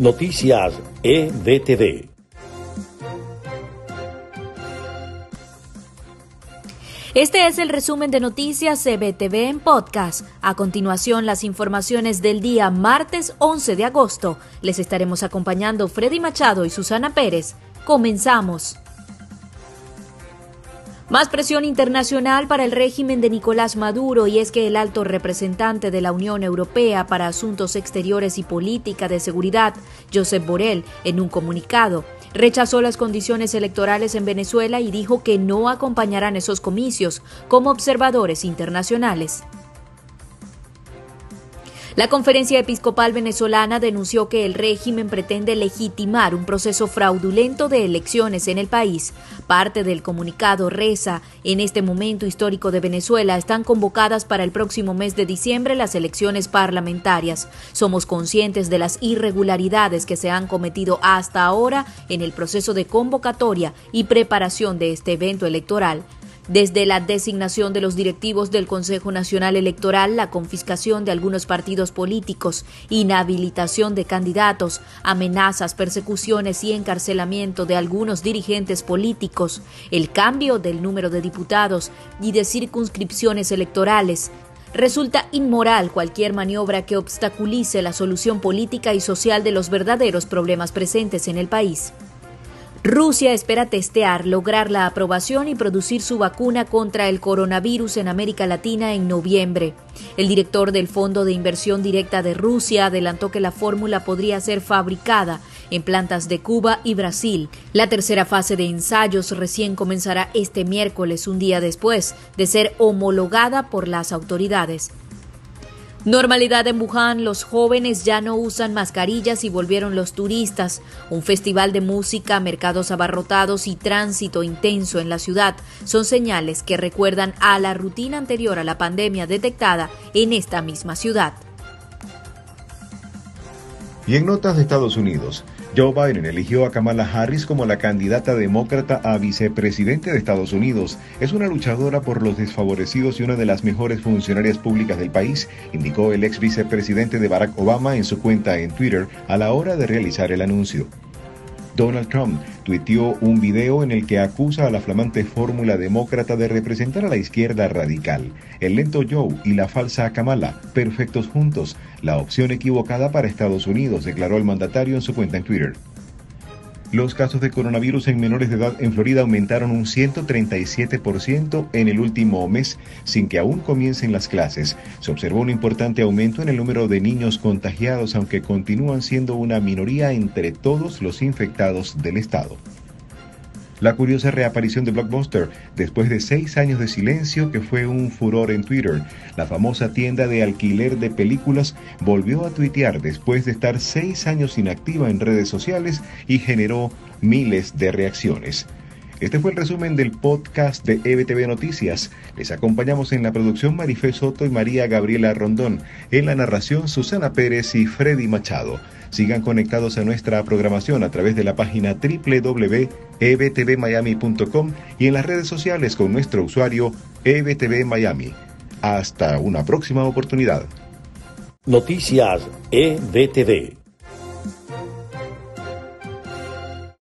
Noticias EBTV. Este es el resumen de Noticias EBTV en podcast. A continuación, las informaciones del día martes 11 de agosto. Les estaremos acompañando Freddy Machado y Susana Pérez. Comenzamos. Más presión internacional para el régimen de Nicolás Maduro y es que el alto representante de la Unión Europea para Asuntos Exteriores y Política de Seguridad, Josep Borrell, en un comunicado, rechazó las condiciones electorales en Venezuela y dijo que no acompañarán esos comicios como observadores internacionales. La Conferencia Episcopal Venezolana denunció que el régimen pretende legitimar un proceso fraudulento de elecciones en el país. Parte del comunicado reza, en este momento histórico de Venezuela están convocadas para el próximo mes de diciembre las elecciones parlamentarias. Somos conscientes de las irregularidades que se han cometido hasta ahora en el proceso de convocatoria y preparación de este evento electoral desde la designación de los directivos del Consejo Nacional Electoral, la confiscación de algunos partidos políticos, inhabilitación de candidatos, amenazas, persecuciones y encarcelamiento de algunos dirigentes políticos, el cambio del número de diputados y de circunscripciones electorales, Resulta inmoral cualquier maniobra que obstaculice la solución política y social de los verdaderos problemas presentes en el país. Rusia espera testear, lograr la aprobación y producir su vacuna contra el coronavirus en América Latina en noviembre. El director del Fondo de Inversión Directa de Rusia adelantó que la fórmula podría ser fabricada en plantas de Cuba y Brasil. La tercera fase de ensayos recién comenzará este miércoles, un día después de ser homologada por las autoridades. Normalidad en Wuhan, los jóvenes ya no usan mascarillas y volvieron los turistas. Un festival de música, mercados abarrotados y tránsito intenso en la ciudad son señales que recuerdan a la rutina anterior a la pandemia detectada en esta misma ciudad. Y en notas de Estados Unidos, Joe Biden eligió a Kamala Harris como la candidata demócrata a vicepresidente de Estados Unidos. Es una luchadora por los desfavorecidos y una de las mejores funcionarias públicas del país, indicó el ex vicepresidente de Barack Obama en su cuenta en Twitter a la hora de realizar el anuncio. Donald Trump tuiteó un video en el que acusa a la flamante fórmula demócrata de representar a la izquierda radical. El lento Joe y la falsa Kamala, perfectos juntos, la opción equivocada para Estados Unidos, declaró el mandatario en su cuenta en Twitter. Los casos de coronavirus en menores de edad en Florida aumentaron un 137% en el último mes sin que aún comiencen las clases. Se observó un importante aumento en el número de niños contagiados, aunque continúan siendo una minoría entre todos los infectados del estado la curiosa reaparición de Blockbuster después de seis años de silencio que fue un furor en Twitter. La famosa tienda de alquiler de películas volvió a tuitear después de estar seis años inactiva en redes sociales y generó miles de reacciones. Este fue el resumen del podcast de EBTV Noticias. Les acompañamos en la producción Marifé Soto y María Gabriela Rondón, en la narración Susana Pérez y Freddy Machado. Sigan conectados a nuestra programación a través de la página www.ebtvmiami.com y en las redes sociales con nuestro usuario EBTV Miami. Hasta una próxima oportunidad. Noticias EBTV.